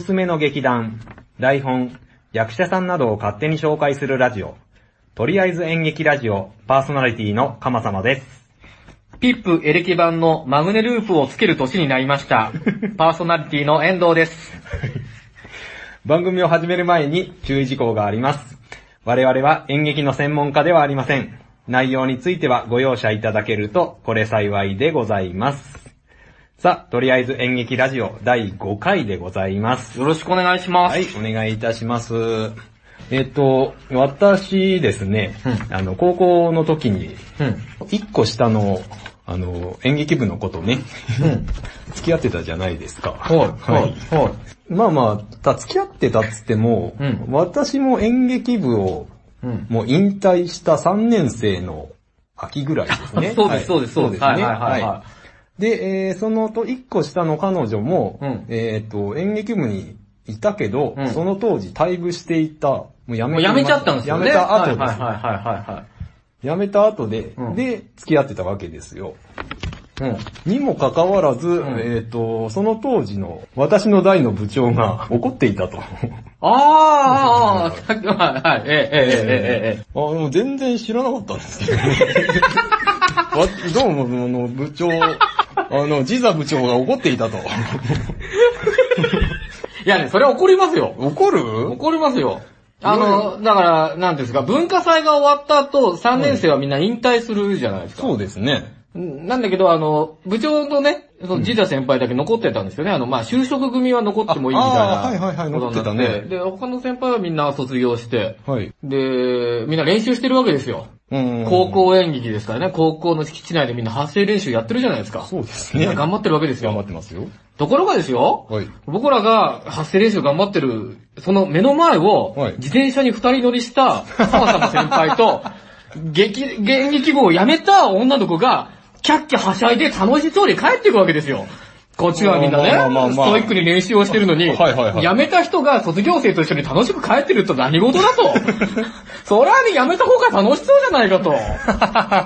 すすめの劇団、台本、役者さんなどを勝手に紹介するラジオ、とりあえず演劇ラジオ、パーソナリティのかまさまです。ピップエレキ版のマグネループをつける年になりました。パーソナリティの遠藤です。番組を始める前に注意事項があります。我々は演劇の専門家ではありません。内容についてはご容赦いただけると、これ幸いでございます。さあ、とりあえず演劇ラジオ第5回でございます。よろしくお願いします。はい、お願いいたします。えっ、と、私ですね、あの、高校の時に、うん。一個下の、あの、演劇部のことね、付き合ってたじゃないですか。はい、はい、はい。まあまあ、た付き合ってたっつっても、うん私も演劇部をうん。もう引退した3年生の秋ぐらいですね。そうです、そうです、そうです。ね。はい、はい、はい。ははいで、えーそのと一個下の彼女も、うんえっ、と、演劇部にいたけど、うんその当時退部していた、もう辞めめちゃったんですよね。辞めた後です。はい、はい、はい、は辞めた後で、うんで、付き合ってたわけですよ。うん。にもかかわらず、んえっ、と、その当時の私の代の部長が怒っていたと。あー、さっきは、はい、ええ、ええ、ええ、ええ。あの、全然知らなかったんですけど。わどうも、あの、部長、あの、ジザ部長が怒っていたと。いやね、それは怒りますよ。怒る？怒りますよ。あの、だから、なんですか、文化祭が終わった後、3年生はみんな引退するじゃないですか。そうですね。うんなんだけど、あの、部長のね、そのジザ先輩だけ残ってたんですよね。あの、まあ、就職組は残ってもいいみたいな。はいはいはい残ってたねで、他の先輩はみんな卒業して、はい。で、みんな練習してるわけですよ。うん高校演劇ですからね、高校の敷地内でみんな発声練習やってるじゃないですか。そうですね。頑張ってるわけです頑張よ。ってますよ。ところがですよ、はい。僕らが発声練習頑張ってる、その目の前をはい、自転車に二人乗りした川様先輩と、劇、演劇部を辞めた女の子が、キャッキャはしゃいで楽しそうに帰っていくわけですよ。こっちはみんなね、ストイックに練習をしてるのに、辞めた人が卒業生と一緒に楽しく帰ってると何事だと。そりゃね、辞めた方が楽しそうじゃないかと。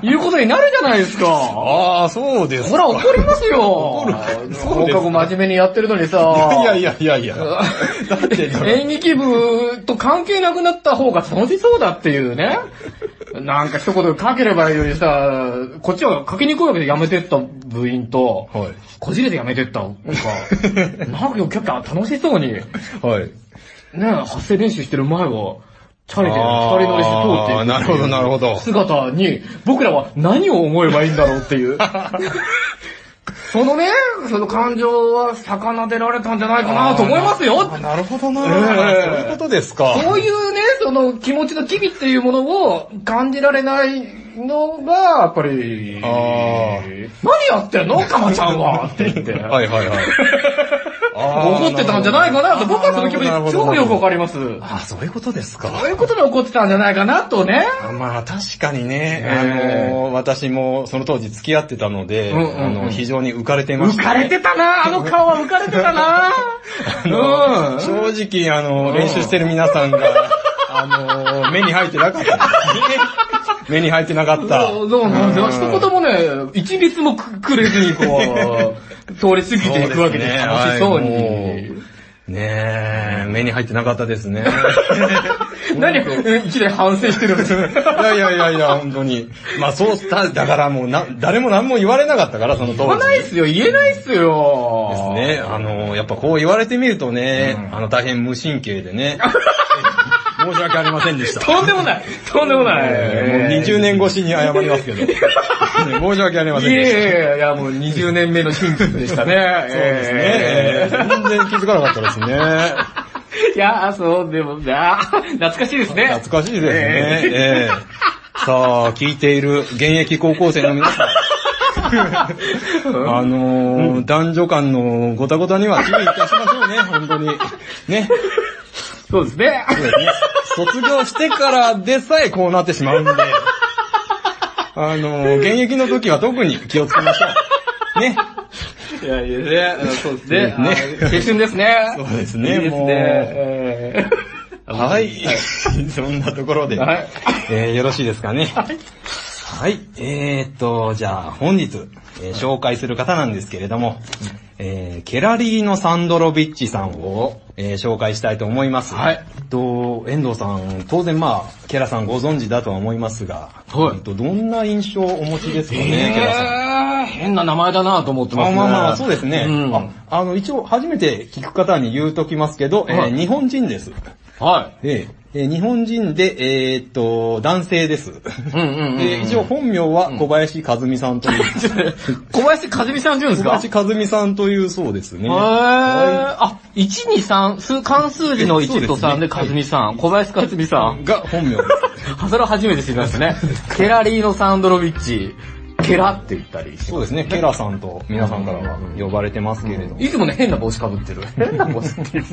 いうことになるじゃないですか。ああ、そうですほら怒りますよ。怒る放課後真面目にやってるのにさ。いやいやいやいや。だって、演劇部と関係なくなった方が楽しそうだっていうね。なんか一言かければいいのにさ、こっちはかけにくいわけで辞めてった部員と、はい。こじれて辞めてった。なんか、なんか結構楽しそうに、ね、はい。発声練習してる前を、チャリで二人乗りして通っていくなるほどなるほど姿に、僕らは何を思えばいいんだろうっていう。そのね、その感情は魚でられたんじゃないかなと思いますよ。あなるほどな、ええそういうことですか。そういうね、その気持ちの機微っていうものを感じられないのが、やっぱり、何やってんの？かまちゃんはって言って。はいはいはい。怒ってたんじゃないかなと、僕はその気持ち超よくわかります。あ、そういうことですか。そういうことで怒ってたんじゃないかなとね。あまあ確かにね、ええあの、私もその当時付き合ってたので、あの、非常に浮かれてました、浮かれてたなあの顔は浮かれてたな うん。正直、あの、練習してる皆さんが、あの、目に入ってなかった。目に入ってなかった。そうそうなんですよ。一言もね、一律もくくれずにこう、通り過ぎていくわけでね楽しそうはいもに。ねえ、目に入ってなかったですね。何一年反省してるんですいやいやいやいや、本当に。まあそうした、だからもうな、誰も何も言われなかったから、その当言わ時。ないっすよ、言えないっすよ。ですね。あの、やっぱこう言われてみるとね、うんあの、大変無神経でね。申し訳ありませんでした。とんでもない、とんでもない。えーもう20年越しに謝りますけど。ね申し訳ありませんいでした。やいやいや、もう20年目の真実でしたね。そうですね。えー全然気づかなかったですね。いや、そうでもな、懐かしいですね。懐かしいですね。ええーさあ、聞いている現役高校生の皆さん。あのー男女間のごたごたには注意いたしましょうね、本当に。ね。そうですね。そうですね卒業してからでさえこうなってしまうんで、あのー現役の時は特に気をつけましょう。ね。いやいやね、そうですね。ねあ青春ですね。そうですねいいですもうね。えーはい。そんなところで、はいえーよろしいですかね。はい。えーっと、じゃあ本日、えー紹介する方なんですけれども、えー、ケラリーノ・サンドロビッチさんを、えー紹介したいと思います。はいえっと、遠藤さん、当然まあ、ケラさんご存知だとは思いますが、はいえっと、どんな印象をお持ちですかね、ケラさん。えー、変な名前だなと思ってますあね。まあまあ、そうですね。うんああの、一応、初めて聞く方に言うときますけど、えーはい日本人です。はえーえー日本人で、えーっと、男性です。い。うんうんうんうん。で、一応本名は小林和美さんという、小林和美さんって言うんです小か林和美さんというそうですね。へー。あ、1、2、3、数、関数字の1と3で和美さん。小林和美さん。が本名です。それは初めて知りましたね。ケラリーノ・サンドロビッチ。ケラって言ったりしそうですね、ケラさんと皆さんからは呼ばれてますけれども。いつもね、変な帽子かぶってる。変な帽子っていう。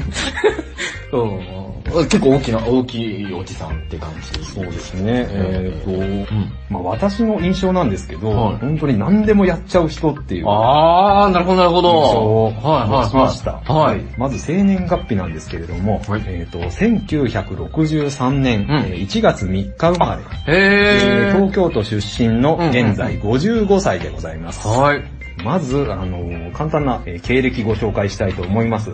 うん。結構大きな、大きいおじさんって感じ。そうですね、えーっと、んまあ私の印象なんですけど、はい本当に何でもやっちゃう人っていうあー、なるほど、なるほ印象ど。をはい、はい、持ちました。はい。まず生年月日なんですけれども、はいえーっと、1963年、うんえー1月3日生まれ。えー東京都出身の現在55歳でございます。はい。まず、あの、簡単な、えー経歴ご紹介したいと思います。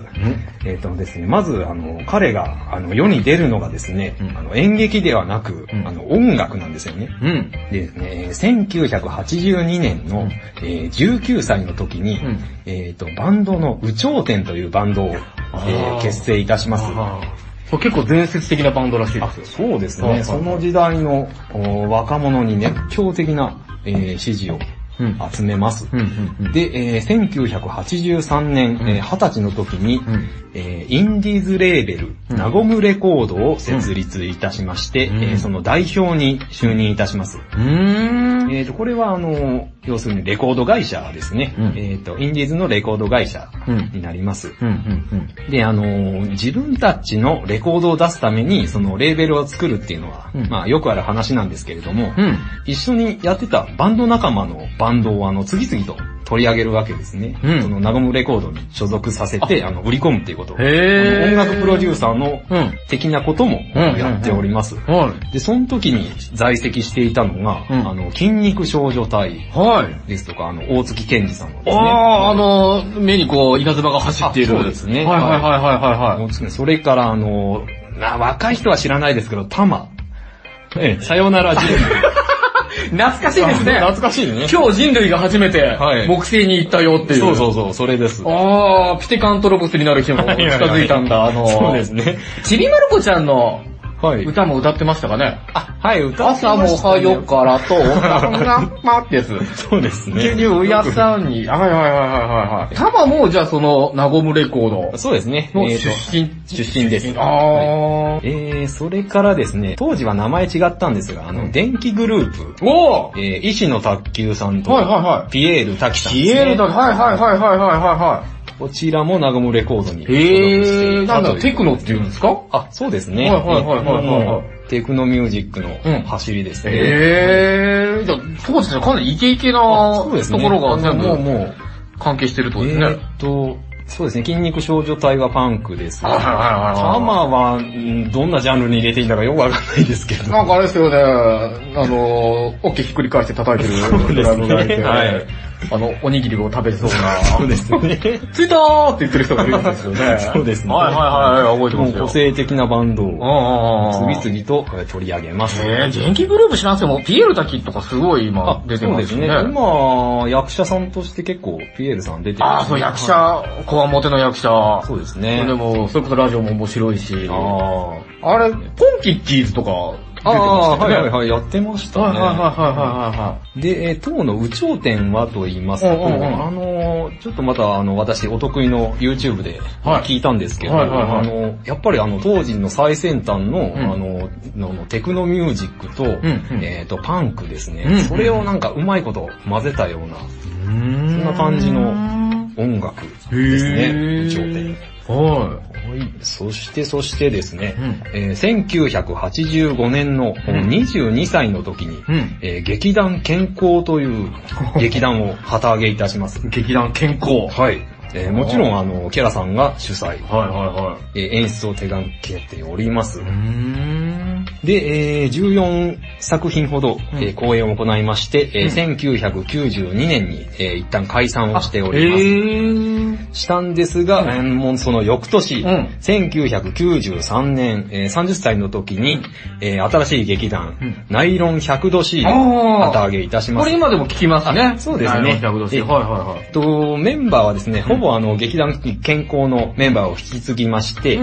えっ、とですね、まず、あの、彼が、あの、世に出るのがですね、うんあの、演劇ではなく、うんあの、音楽なんですよね。うん。でですね、えー1982年の、うんえー19歳の時に、うんえっ、と、バンドの有頂天というバンドを、え結成いたします。結構伝説的なバンドらしいですよ。そうですね、その時代のお若者に熱狂的な、えー支持をうん集めます。うんうんうん。で、えー1983年、うんえー20歳の時に、うんえーインディーズレーベル、うんナゴムレコードを設立いたしまして、うんえーその代表に就任いたします。うーん。えーと、これはあの、要するにレコード会社ですね。うんえーと、インディーズのレコード会社うんになります。うんうんで、あのー自分たちのレコードを出すために、そのレーベルを作るっていうのは、うんまあよくある話なんですけれども、うん。うん。一緒にやってたバンド仲間のバンドをあの次々と取り上げるわけですね。うんそのナゴムレコードに所属させて、あの、売り込むっていうこと音楽プロデューサーのうん。的なこともうんやっております。はい。で、その時に在籍していたのが、うんあの、筋肉少女隊はい。ですとか、あの、大月健二さんのですね。あー、あの、目にこう、稲妻が走っている。あそうですねはいはいはいはいはいそれから、あの、な若い人は知らないですけど、タマ。ええ、さよなら人類。懐かしいですね。懐かしいね。今日人類が初めてはい木星に行ったよっていう。そうそうそう、それです。あー、ピテカントロボスになる日も近づいたんだ。あの、そうですね。ちびまる子ちゃんのはい。歌も歌ってましたかね？あ、はい、歌って朝もましたねはよからと、おかんがまってやつ。そうですね。牛乳屋さんに、はいはいはいはいはいはい。たまもじゃあその、ナゴムレコードそうですね。のえー出と身。出身です。あはいー。えー、それからですね、当時は名前違ったんですが、あの、電気グループ、おーえー、石野卓球さんと、はいはいはいピエール滝さんです、ね。ピエールだ、はいはいはいはいはいはこちらもナゴムレコードに。へー、なんだ、所属していたというテクノって言うんですか？あ、そうですね。はいはいはいはいはい。テクノミュージックうんの走りですね。へー、じゃあ、当時じゃかなりイケイケなところが全部もうもう、関係してるとですね。えーっ。と、そうですね、筋肉少女隊はパンクです。はいはいはいはい。タマは、んどんなジャンルに入れていいんだかよくわかんないですけど。なんかあれですよね、あの、オッケーひっくり返して叩いてるドラムがいて、はいあの、おにぎりを食べそうな、そうですね。ついたーって言ってる人がいるんですよね。そうですねはいはいはい、覚えてもうますよ。個性的なバンドを。次々とえー取り上げます。えー、元気グループ知らんすけど、ピエール滝とかすごい今出てそうですね。ますよね。今、役者さんとして結構、ピエールさん出てる、ああ、そう、役。者、こわもての役者。そうですね。でも、それこそラジオも面白いし。ああれ、ポンキッキーズとかあ。ね。はいはいはい、やってましたね。はいはいはいはいはで、えー当の有頂天はと言いますと、うんうんうんあのー、ちょっとまたあの、私お得意の YouTube ではい聞いたんですけど、はいはいはいあの、やっぱりあの、当時の最先端の、んあの、ののテクノミュージックと、んうんえっ、と、パンクですね、うんそれをなんかうまいこと混ぜたような、い。そんな感じの音楽ですね、有頂天。ははい。そして、そしてですね、うんえー1985年のうん22歳の時に、い。うん。えー劇団健康という劇団を旗揚げいたします。劇団健康。はい。えーもちろん、あの、ケラさんが主催、はいはえー演出を手掛けております。で、えー14作品ほど、うん。えー公演を行いまして、えー1992年に、えー一旦解散をしております。へー。したんですが、うん。その翌年、うん。1993年、えー30歳の時に、えー新しい劇団、うん。ナイロン 100°C あをー。旗揚げいたします。これ今でも聞きますね。そうですね。ナイロン100度 C えはいはいはい。と、メンバーはですね、ほぼあの、劇団健康のメンバーを引き継ぎまして、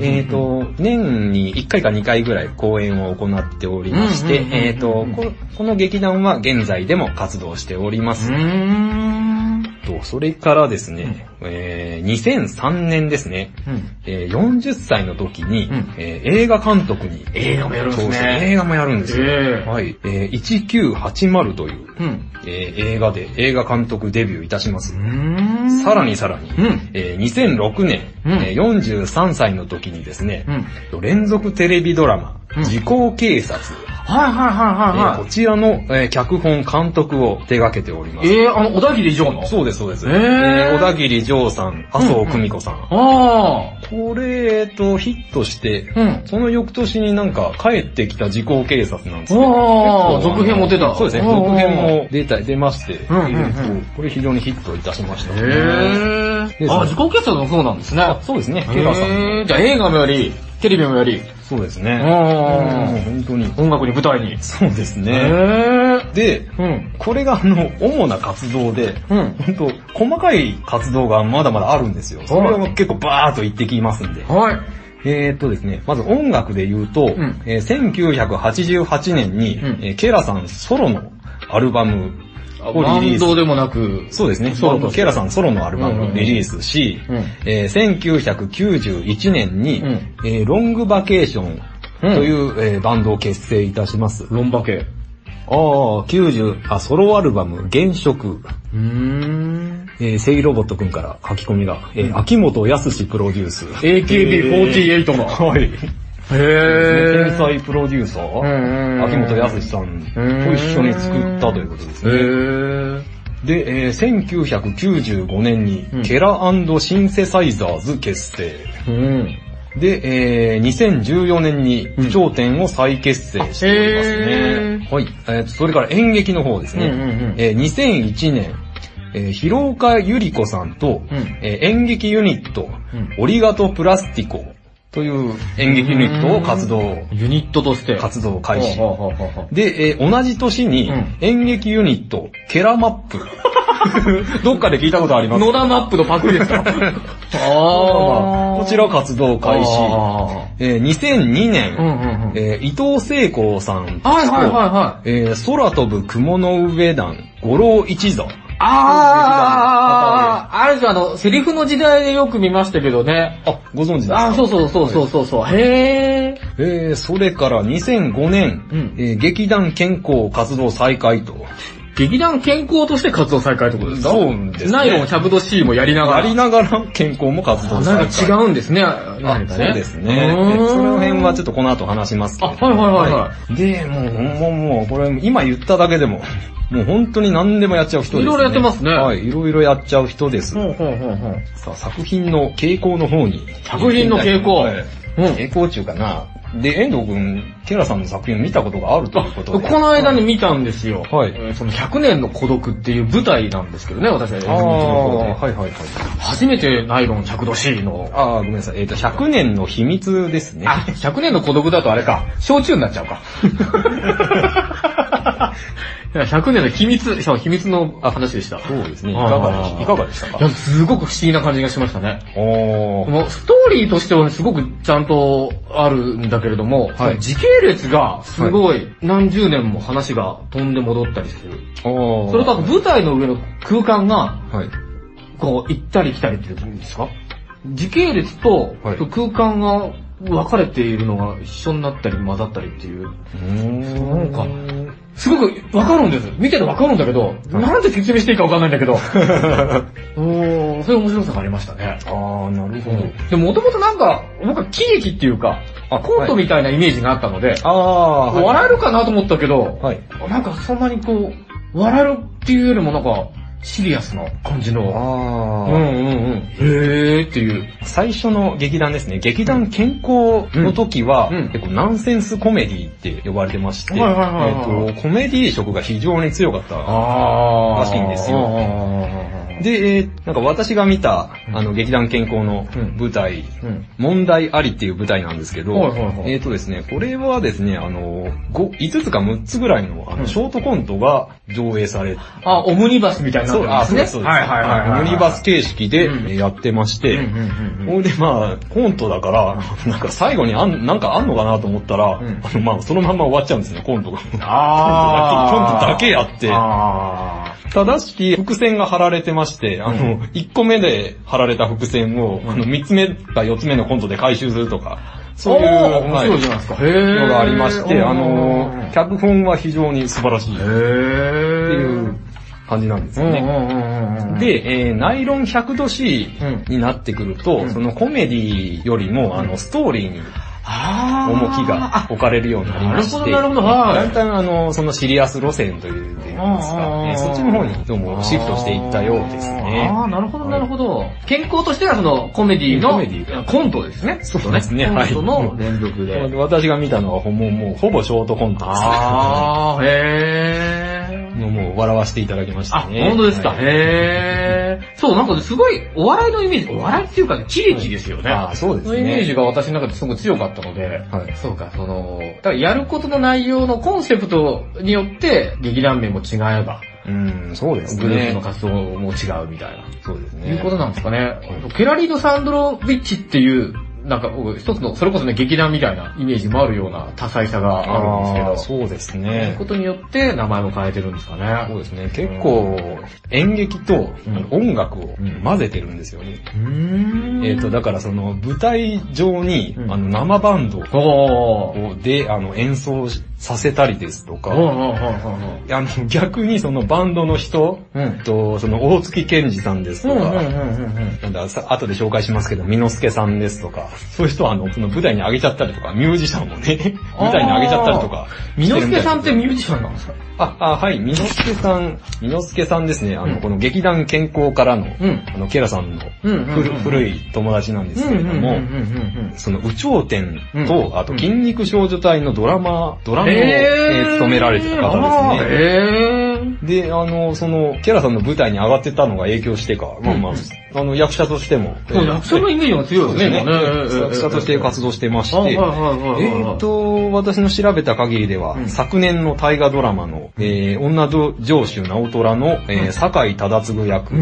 えっ、と、年に1回か2回ぐらい公演を行っておりましてえっ、とこ、この劇団は現在でも活動しております。と、それからですね、えー2003年ですね、うん。えー40歳の時に、うんえー映画監督に、映画もやるんですね映画もやるんですよ。ええはい。えー1980という、うん。えー映画で映画監督デビューいたします。んさらにさらに、うんえー2006年、うんえー43歳の時にですね、うん。連続テレビドラマ、うん時効警察、はいはいはいえーはいはこちらの、えー脚本監督を手掛けておりまい。す。えー、あの、小田切城の？そうです、そうです。えー小田切丈さん、麻生久美子さん。あこれ、えっと、ヒットして、あ。うん。その翌年になんか帰ってきた時効警察なんですけどああ、続編も出た。そうですね、続編。も出た、出まして、うんうんうんこれ非常にヒットいたしました。へでー。あ、自己決算のそうなんですね。あそうですね、ケラさん。じゃあ映画もやり、テレビもやり、そうですね。本当に。音楽に舞台に。そうですへね。ー。で、うん。これがあの、主な活動で、うん。本当細かい活動がまだまだあるんですよ。それを結構バーっと言ってきますんで。はい。えーっとですね、まず音楽で言うと、んえー1988年に、うんえーケラさんソロのアルバムをバリリース。ンドでもなく、そうですね。ソロケラさんソロのアルバムをリリースし、うんえー1991年に、うんえーロングバケーションという、えーバンドを結成いたします。ロンバケ。ああ、90、あ、ソロアルバム、現職。うーん。えー、セイロボットくんから書き込みが、えー秋元康プロデュース。AKB48 の。はい。へ天才プロデューサうんー、秋元康さんと一緒に作ったということですへね。ー。で、えー1995年にうん、ケラシンセサイザーズ結成。うん。で、えー2014年にうん頂点を再結成しておりますね。はい。えーとそれから演劇の方ですね。うんうんうんえー2001年、えー広岡ゆり子さんと、うんえー演劇ユニット、うんオリガトプラスティコという演劇ユニットを活動、ユニットとして。活動開始。で、えー同じ年にうん演劇ユニット、ケラマップ。どっかで聞いたことあります野田マップのパクリですか あーこちら活動開始。あえー2002年、ーうんうんうん。えー伊藤聖光さんと、はいはいはいはい。えー空飛ぶ雲の上団、五郎一座。ああ、あれですよ、あの、セリフの時代でよく見ましたけどね。あ、ご存知ですかあ、そうそうそうそうそうそう。へえ。えー、それから2005年、うんえー。劇団健康活動再開と。劇団健康として活動再開ってことですか？そうですねナイロン 100°C もやりながら。やりながら健康も活動あ再開。なんか違うんですね。あ何かそうですね。その辺はちょっとこの後話しますけれどあはいはいはいはいで、もう、もう、もう、これ、今言っただけでも、もう本当に何でもやっちゃう人ですね。いろいろやってますねはい、いろいろやっちゃう人です。ほうほうほうほう。さあ、作品の傾向の方に。作品の傾向はいうん傾向中かな。で、遠藤くん、ケラさんの作品を見たことがあるということで。この間に見たんですよ。はいえーその100年の孤独っていう舞台なんですけどね、私は。ああ、はいはいはい。初めてナイロン 100°C の。ああ、ごめんなさい。えっ、と、100年の秘密ですね。あ、100年の孤独だとあれか。焼酎になっちゃうか。いや100年の秘密、そう秘密の話でした。そうですね。いかがでした？いかがでしたか？いや、すごく不思議な感じがしましたね。おー。もうストーリーとしてはすごくちゃんとあるんだけれども、はい時系列がすごい何十年も話が飛んで戻ったりする。おー。それと舞台の上の空間がはい。こう行ったり来たりっていうんですか？時系列とはい空間が分かれているのが一緒になったり混ざったりっていう。かすごく分かるんです。見てて分かるんだけど、なんで説明していいか分かんないんだけど。うん、そういう面白さがありましたね。あー、なるほど。でもともとなんか、僕は喜劇っていうか、あコントみたいなイメージがあったので、はい笑えるかなと思ったけど、はい。なんかそんなにこう、笑えるっていうよりもなんか、シリアスな感じの。あー。うんうんうんへーっていう。最初の劇団ですね。劇団健康の時は、うんうん結構ナンセンスコメディって呼ばれてまして、はいはいはいはいえっと、コメディ色が非常に強かった。あらしいんですよよで、えーなんか私が見た、あの、劇団健康のうん。舞台、うん。問題ありっていう舞台なんですけど、はいはいはい。えっ、とですね、これはですね、あの、5, 5つか6つぐらいのあうん。のショートコントが上映されて、あ、オムニバスみたいになってるんですね。あそうです、そう。です。はいはいはいはい。オムニバス形式でやってまして、うんうんうんうん。でまあ、コントだから、なんか最後にあん、なんかあんのかなと思ったら、うん。あのまあ、そのまんま終わっちゃうんですね、コントが。あー。コントだけやって。あただし、伏線が貼られてまして、あの、1個目で貼られた伏線を、あの、3つ目か4つ目のコントで回収するとか、ーそういう、おー面白いじゃないですか。のがありまして、あうん。の、脚本は非常に素晴らしい。ってへいう感じなんですよね。ねで、えーナイロン 100°C うんになってくると、うん。そのコメディよりも、あの、ストーリーに重きが置かれるようになりまして、なるほどなるほどはいだんだんあの、そのシリアス路線というんですか、あーえーそっちの方にどうもシフトしていったようですね。ああ、なるほど、なるほど。健康としてはそのコメディのコメディコントですね。そうですねはいコントの連続で。私が見たのはもうもうほぼショートコントですね。ああ、へー。もう笑わせていただきましあ、たね。本当ですか。はいへー。そう、なんかすごい、お笑いのイメージ、お笑いっていうかね、喜劇ですよね。あーそうですねのイメージが私の中ですごい強かったので、はいそうか、その、だからやることの内容のコンセプトによって、劇団名も違えば、うん、そうですね。グループの活動も違うみたいな。そうですね。いうことなんですかね。ケラリード・サンドロビッチっていう、なんか僕一つの、それこそね、劇団みたいなイメージもあるような多彩さがあるんですけど、そうですそういねう。ことによって名前も変えてるんですかね。そうですね。結構、演劇と音楽を混ぜてるんですよね。うーんえっ、と、だからその舞台上に、うんあの生バンド。をであの演奏させたりですとか、あの逆にそのバンドの人、うん。とその大月健二さんですとか、なんださ後で紹介しますけど、美之助さんですとか、そういう人はあの、その舞台に上げちゃったりとか、ミュージシャンもね、舞台に上げちゃったりとか。美之助さんってミュージシャンなんですか？あ、あ、はい、美之助さん、美之助さんですね、あの、うん。この劇団健康からの、うん。あの、ケラさんのうんうんうん。古古い友達なんですけれども、その、宇頂天と、うん。あと、筋肉少女隊のドラマ、ドラマを、えー務められてた方ですね。へーで、あの、その、ケラさんの舞台に上がってたのが影響してか、まあまあ、あの、役者としても、そう役者のイメージが強いですね。役者として活動してまして、えーと、私の調べた限りでは、うん。昨年の大河ドラマの、えー、女上州直虎の、えー、酒井忠次役で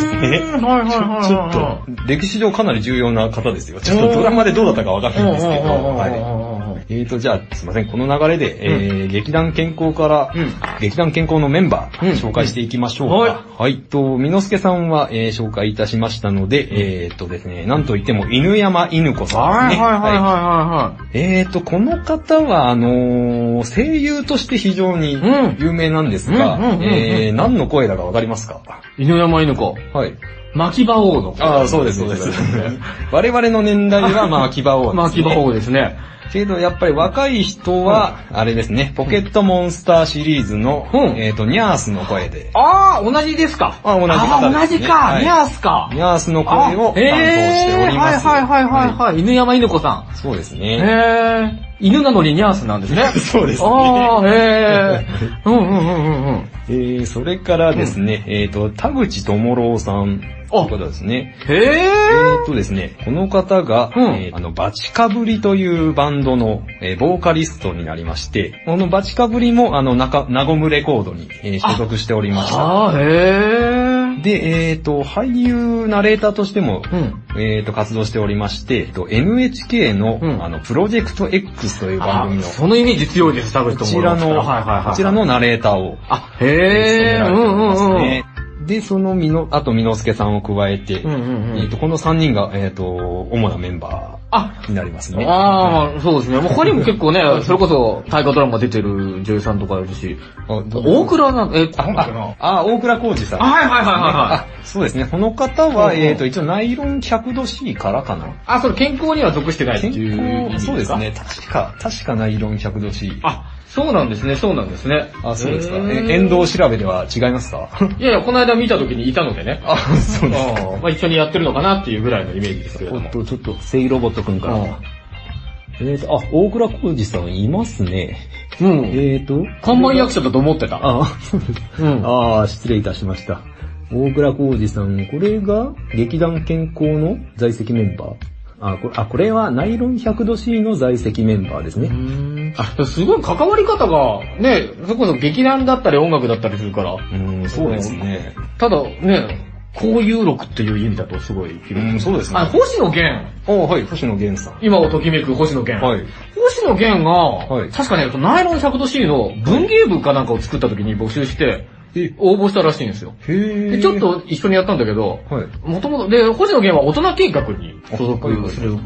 すね。はいはいはいはい。ちょっと、歴史上かなり重要な方ですよ。ちょっとドラマでどうだったかわかんないんですけど、はい。えーと、じゃあ、すいません、この流れで、えー劇団健康から、うん劇団健康のメンバー、うん紹介していきましょうか。はいはい。と、美之助さんは、えー紹介いたしましたので、えーとですね、なんといっても、犬山犬子さんですね。はいはいはいはいはい。えーと、この方は、あのー声優として非常にうん有名なんですが、えー、何の声だかわかりますか？犬山犬子。はい。牧場王の。ああ、そうです、そうです。我々の年代は、まあ、牙王です、ね。牧場王ですね。けど、やっぱり若い人は、あれですね、ポケットモンスターシリーズの、うんえっ、と、ニャースの声で、ああ、同じですか？あ同じ方ですねあー同じか。はいニャースか。ニャースの声を担当しております。はいはいはいはいはい。犬山犬子さん。そうですへね。え。犬なのにニャースなんですね。そうですねああ、へえ。うんうんうんうんうん。えー、それからですね、えっ、と、田口智郎さんという方ですね。へえ。えーっとですね、この方が、うんえーあの、バチカブリというバンドの、えーボーカリストになりまして、このバチカブリも、あの、なか、ナゴムレコードに、えー所属しておりました。ああ、へえ。で、えーっと、俳優、ナレーターとしても、うん。えーっと、活動しておりまして、えっと NHK の、うんあの、プロジェクト X という番あ組の、そのイメージ強いです、田口こ智ちらの、はいはいはい。こちらの、ナレーターを、あ、へえ。務められておりますうんうんうん。ね。で、そのみの、あと、みのすけさんを加えて、うんうんうんえーっと、この3人が、えーっと、主なメンバあ、ーになりますね。ああ、そうですね。もう他にも結構ね、それこそ大河ドラマ出てる女優さんとかいるし、大倉なんか、え、あ、あ、あ、大倉浩二さん。あはいはいはいはいはいあそうですね。この方は、うんうんえっと、一応ナイロン 100°C からかな。あ、それ健康には属してないって健いうそうですか。ね。確か、確かナイロン 100°C。あ、そうなんですね、そうなんですね。あ、そうですか。え、遠藤調べでは違いますか？いやいや、この間見た時にいたのでね。あ、そうですか。うんまあ一緒にやってるのかなっていうぐらいのイメージですけれども。おっと、ちょっと、セイロボットくんかうんら。えーと、あ、大倉浩二さんいますね。うん。えーと、看板役者だと思ってた。あ、そうです。うん。ああ、失礼いたしました。大倉浩二さん、これが劇団健康の在籍メンバー？あ、これ、あ、これはナイロン 100°C の在籍メンバーですね。あ、すごい関わり方が、ね、それこそ劇団だったり音楽だったりするから、うん、そうですね。ただね、交友録っていう意味だとすごい広いうん、そうですね。あ、星野源。おはい、星野源さん。今をときめく星野源。はい。星野源が、い確かね、ナイロン 100°C の文芸部かなんかを作った時に募集して、応募したらしいんですよ。へちょっ、と一緒にやったんだけど、はい。もともと、で、星野源は大人計画に所属する、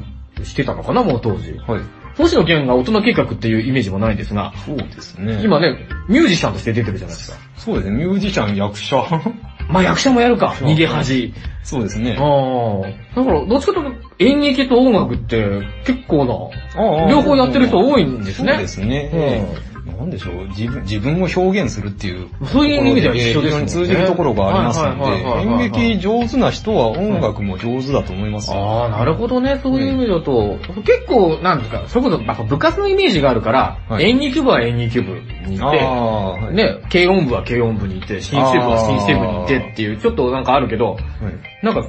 してたのかな、もう当時。はい。星野源が大人計画っていうイメージもないんですが、そうですね。、今ね、ミュージシャンとして出てるじゃないですか。そうですね、ミュージシャン、役者。まあ役者もやるか、逃げ恥。そうですね。ああ。だから、どっちかというと演劇と音楽って結構な、両方やってる人多いんですね。そうですね。なんでしょう、自分、自分を表現するっていう。そういう意味では一緒ですね非常に通じるところがありますので、演劇上手な人は音楽も上手だと思いますよ。ああ、なるほどね。そういう意味だと、結構、なんですか、それこそ、部活のイメージがあるから、はい演劇部は演劇部にいあて、あ、はい。ね、軽音部は軽音部にいて、新生部は新生部にいてっていう、ちょっとなんかあるけど、はいなんか、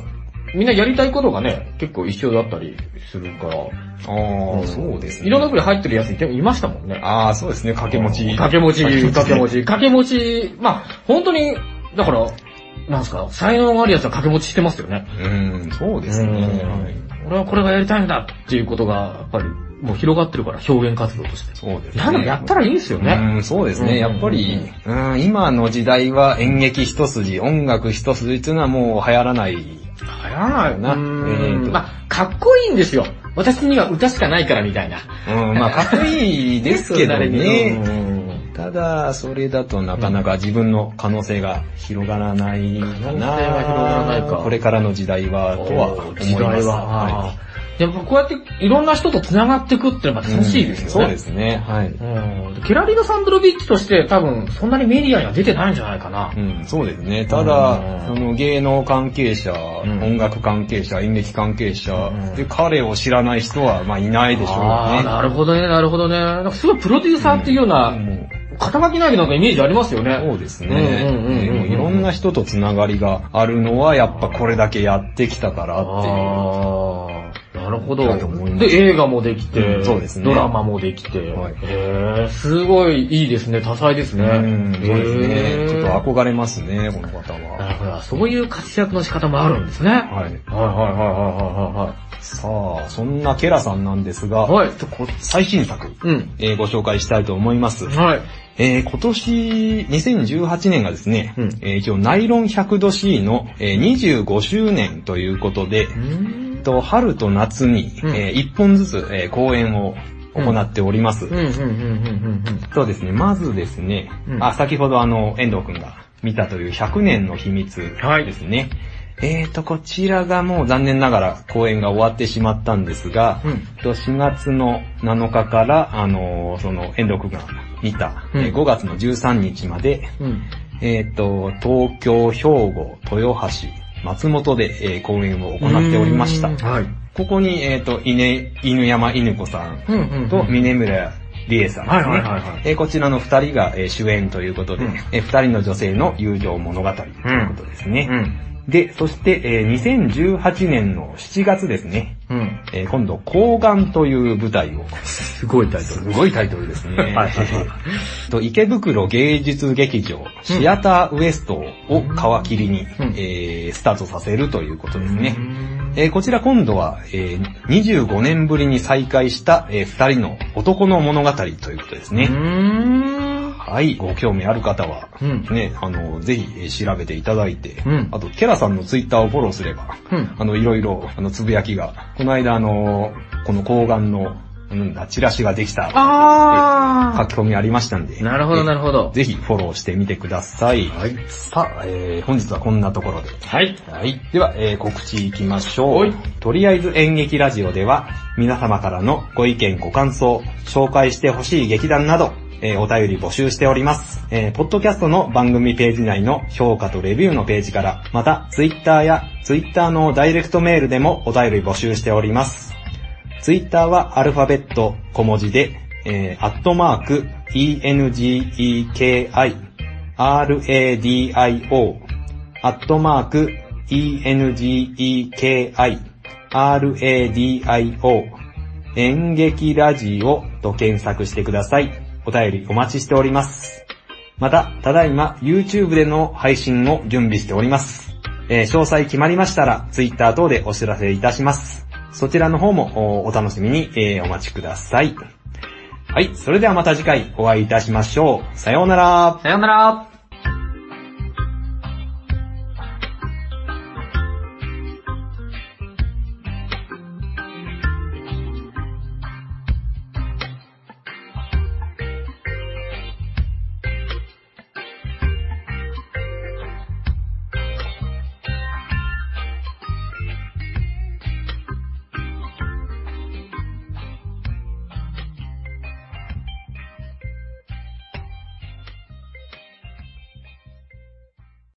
みんなやりたいことがね、結構一緒だったりするから、ああ、そうですね。いろんな部に入ってるやついていましたもんね。ああ、そうですね、掛け持ち。掛け持ち、掛け持ち、掛け持ち、まあ、本当に、だから、なんですか、才能があるやつは掛け持ちしてますよね。うん、そうですね。俺はこれがやりたいんだっていうことが、やっぱり、もう広がってるから、表現活動として。そうですね。いや、でもやったらいいですよね。うん、そうですね。やっぱり、うん、今の時代は演劇一筋、音楽一筋っていうのはもう流行らない。流行らないなまあ、かっこいいんですよ。私には歌しかないからみたいな。うん、まあかっこいいですけどうね。んただ、それだとなかなか自分の可能性が広がらないかな。可能性が広がらないかこれからの時代は、とは思います。時代は。はやっぱこうやっていろんな人と繋がっていくってのは楽しいですよね。そうですね。はい。うん。ケラリノ・サンドロビッチとして多分そんなにメディアには出てないんじゃないかな。うん、そうですね。ただうん、その芸能関係者、ん音楽関係者、演劇関係者、うんで、彼を知らない人は、まあ、いないでしょうああ、ね。なるほどね、なるほどね。なんかすごいプロデューサーっていうような、も肩書きないなんかイメージありますよね。うそうですね。うんうんうんうんでもいろんな人とつながりがあるのは、やっぱこれだけやってきたからっていう。なるほど。で、映画もできて、うんそうですねドラマもできて、はいへーすごいいいですね、多彩ですね。うん、そうですへね。ーちょっと憧れますね、この方なは。るほど、そういう活躍の仕方もあるんですね。はいはい。はいはいはさあ、そんなケラさんなんですが、いはい。最新作、うん。えーご紹介したいと思います。はい。えー今年、2018年がですね、うんえー一応ナイロン 100°C の、えー25周年ということで、うんえっと春と夏に、うんえ1本ずつ、えー公演を行っております。そうですね、まずですね、うんあ、先ほどあの、遠藤くんが見たという100年の秘密ですね。えーと、こちらがもう残念ながら公演が終わってしまったんですが、うんえっと4月の7日から、あのーその遠藤くんが見た、うんえー5月の13日まで、うん。うん。えっ、と、東京、兵庫、豊橋、松本で、えー公演を行っておりました。はい。ここに、えっ、と、稲、犬山犬子さんうんうんうんと峰村理恵さんですね。はいはいはいはいえーこちらの二人が、えー主演ということで、うんえー二人の女性の友情物語ということですね。うん。で、そして、えー2018年の7月ですね、うん。えー今度、高岩という舞台を、すごいタイトすル。ごいタイトルですね。はい と池袋芸術劇場、シアターウエストを皮切りに、うんえースタートさせるということですね。うんえーこちら今度は、えー25年ぶりに再会した、えー二人の男の物語ということですうね。ん。はい、ご興味ある方は、うんね、あの、ぜひえー調べていただいて、うんあと、ケラさんのツイッターをフォローすれば、うんあの、いろいろ、あの、つぶやきが、この間、あの、この抗がんのうんだ、チラシができた。あ書き込みありましたんで。ー。なるほど、なるほど。ぜひフォローしてみてください。はい。さあ、えー、本日はこんなところで。はい。はい。では、えー、告知いきましょ。はいうとりあえず演劇ラジオでは、皆様からのご意見ご感想、紹介してほしい劇団など、えーお便り募集しております。えー、ポッドキャストの番組ページ内の評価とレビューのページから、また、ツイッターや、ツイッターのダイレクトメールでもお便り募集しております。ツイッターはアルファベット小文字で、えー、アットマーク、engeki, radio, アットマーク、engeki, radio, 演劇ラジオと検索してください。お便りお待ちしております。また、ただいま YouTube での配信を準備しております。えー詳細決まりましたら Twitter 等でお知らせいたします。そちらの方もお楽しみに、えーお待ちください。はい、それではまた次回お会いいたしましょう。さようなら。さようなら。